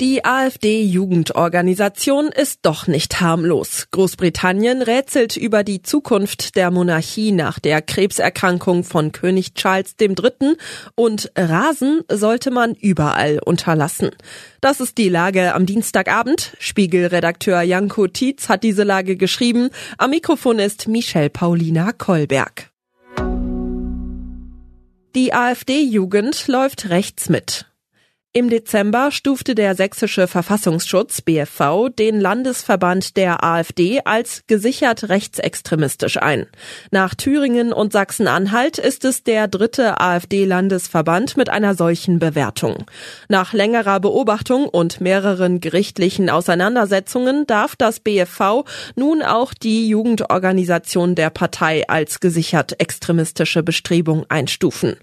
Die AfD-Jugendorganisation ist doch nicht harmlos. Großbritannien rätselt über die Zukunft der Monarchie nach der Krebserkrankung von König Charles III. und Rasen sollte man überall unterlassen. Das ist die Lage am Dienstagabend. Spiegelredakteur Janko Tietz hat diese Lage geschrieben. Am Mikrofon ist Michelle Paulina Kolberg. Die AfD-Jugend läuft rechts mit. Im Dezember stufte der sächsische Verfassungsschutz BFV den Landesverband der AfD als gesichert rechtsextremistisch ein. Nach Thüringen und Sachsen-Anhalt ist es der dritte AfD-Landesverband mit einer solchen Bewertung. Nach längerer Beobachtung und mehreren gerichtlichen Auseinandersetzungen darf das BFV nun auch die Jugendorganisation der Partei als gesichert extremistische Bestrebung einstufen.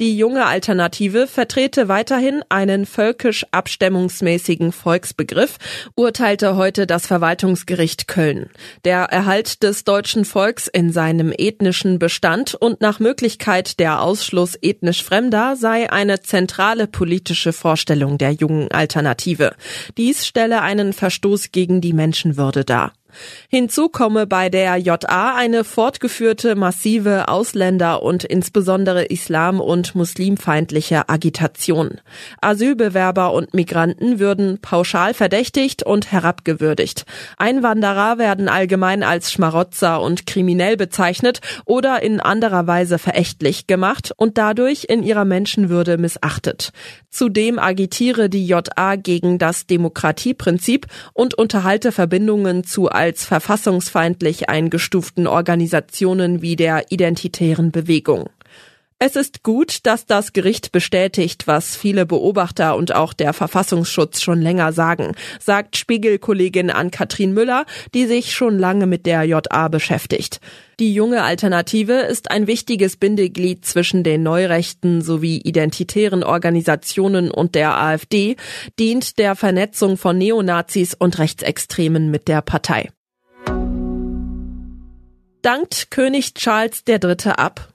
Die junge Alternative vertrete weiterhin einen völkisch abstimmungsmäßigen Volksbegriff, urteilte heute das Verwaltungsgericht Köln. Der Erhalt des deutschen Volks in seinem ethnischen Bestand und nach Möglichkeit der Ausschluss ethnisch Fremder sei eine zentrale politische Vorstellung der jungen Alternative. Dies stelle einen Verstoß gegen die Menschenwürde dar. Hinzu komme bei der JA eine fortgeführte massive Ausländer- und insbesondere islam- und muslimfeindliche Agitation. Asylbewerber und Migranten würden pauschal verdächtigt und herabgewürdigt. Einwanderer werden allgemein als Schmarotzer und kriminell bezeichnet oder in anderer Weise verächtlich gemacht und dadurch in ihrer Menschenwürde missachtet. Zudem agitiere die JA gegen das Demokratieprinzip und unterhalte Verbindungen zu als verfassungsfeindlich eingestuften Organisationen wie der Identitären Bewegung. Es ist gut, dass das Gericht bestätigt, was viele Beobachter und auch der Verfassungsschutz schon länger sagen, sagt Spiegelkollegin Ann-Kathrin Müller, die sich schon lange mit der JA beschäftigt. Die junge Alternative ist ein wichtiges Bindeglied zwischen den Neurechten sowie identitären Organisationen und der AfD, dient der Vernetzung von Neonazis und Rechtsextremen mit der Partei. Dankt König Charles III. ab.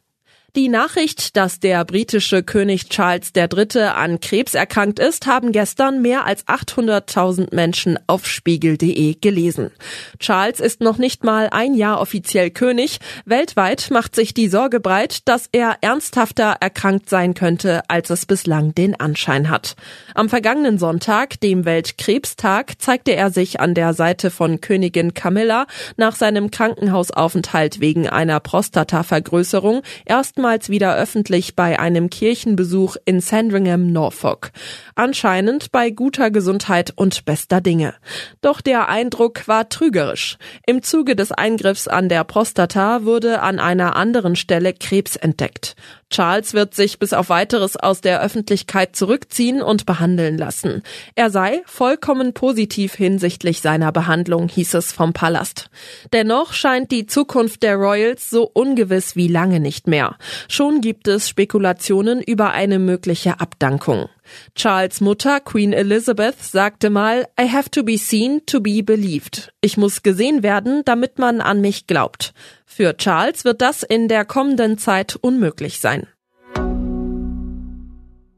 Die Nachricht, dass der britische König Charles III. an Krebs erkrankt ist, haben gestern mehr als 800.000 Menschen auf spiegel.de gelesen. Charles ist noch nicht mal ein Jahr offiziell König. Weltweit macht sich die Sorge breit, dass er ernsthafter erkrankt sein könnte, als es bislang den Anschein hat. Am vergangenen Sonntag, dem Weltkrebstag, zeigte er sich an der Seite von Königin Camilla nach seinem Krankenhausaufenthalt wegen einer Prostatavergrößerung erst erstmals wieder öffentlich bei einem Kirchenbesuch in Sandringham, Norfolk. Anscheinend bei guter Gesundheit und bester Dinge. Doch der Eindruck war trügerisch. Im Zuge des Eingriffs an der Prostata wurde an einer anderen Stelle Krebs entdeckt. Charles wird sich bis auf weiteres aus der Öffentlichkeit zurückziehen und behandeln lassen. Er sei vollkommen positiv hinsichtlich seiner Behandlung, hieß es vom Palast. Dennoch scheint die Zukunft der Royals so ungewiss wie lange nicht mehr. Schon gibt es Spekulationen über eine mögliche Abdankung. Charles Mutter, Queen Elizabeth, sagte mal, I have to be seen to be believed. Ich muss gesehen werden, damit man an mich glaubt. Für Charles wird das in der kommenden Zeit unmöglich sein.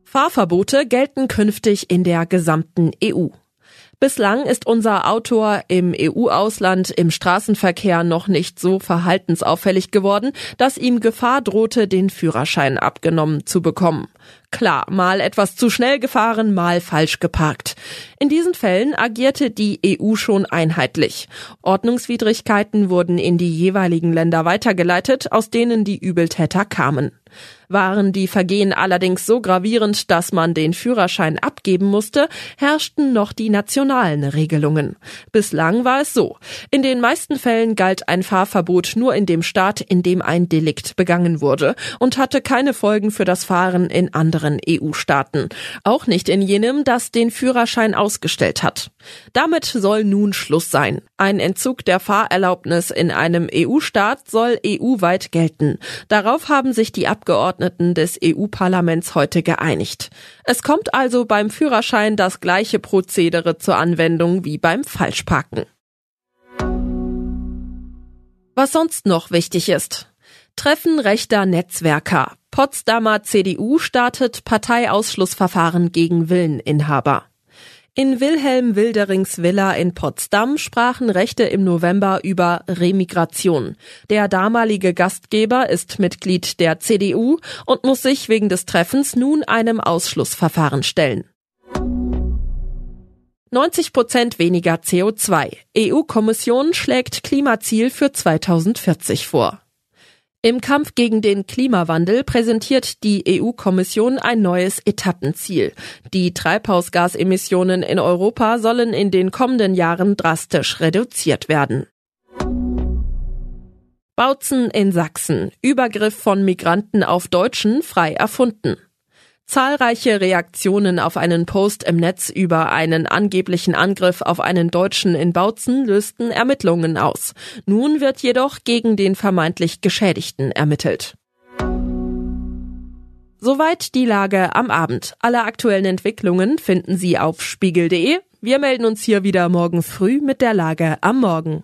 Fahrverbote gelten künftig in der gesamten EU. Bislang ist unser Autor im EU-Ausland im Straßenverkehr noch nicht so verhaltensauffällig geworden, dass ihm Gefahr drohte, den Führerschein abgenommen zu bekommen. Klar, mal etwas zu schnell gefahren, mal falsch geparkt. In diesen Fällen agierte die EU schon einheitlich. Ordnungswidrigkeiten wurden in die jeweiligen Länder weitergeleitet, aus denen die Übeltäter kamen. Waren die Vergehen allerdings so gravierend, dass man den Führerschein abgeben musste, herrschten noch die nationalen Regelungen. Bislang war es so. In den meisten Fällen galt ein Fahrverbot nur in dem Staat, in dem ein Delikt begangen wurde und hatte keine Folgen für das Fahren in anderen EU-Staaten. Auch nicht in jenem, das den Führerschein ausgestellt hat. Damit soll nun Schluss sein. Ein Entzug der Fahrerlaubnis in einem EU-Staat soll EU-weit gelten. Darauf haben sich die Abgeordneten des EU-Parlaments heute geeinigt. Es kommt also beim Führerschein das gleiche Prozedere zur Anwendung wie beim Falschparken. Was sonst noch wichtig ist. Treffen rechter Netzwerker. Potsdamer CDU startet Parteiausschlussverfahren gegen Villeninhaber. In Wilhelm Wilderings Villa in Potsdam sprachen Rechte im November über Remigration. Der damalige Gastgeber ist Mitglied der CDU und muss sich wegen des Treffens nun einem Ausschlussverfahren stellen. 90 Prozent weniger CO2. EU-Kommission schlägt Klimaziel für 2040 vor. Im Kampf gegen den Klimawandel präsentiert die EU-Kommission ein neues Etappenziel. Die Treibhausgasemissionen in Europa sollen in den kommenden Jahren drastisch reduziert werden. Bautzen in Sachsen. Übergriff von Migranten auf Deutschen frei erfunden. Zahlreiche Reaktionen auf einen Post im Netz über einen angeblichen Angriff auf einen Deutschen in Bautzen lösten Ermittlungen aus. Nun wird jedoch gegen den vermeintlich Geschädigten ermittelt. Soweit die Lage am Abend. Alle aktuellen Entwicklungen finden Sie auf spiegel.de. Wir melden uns hier wieder morgen früh mit der Lage am Morgen.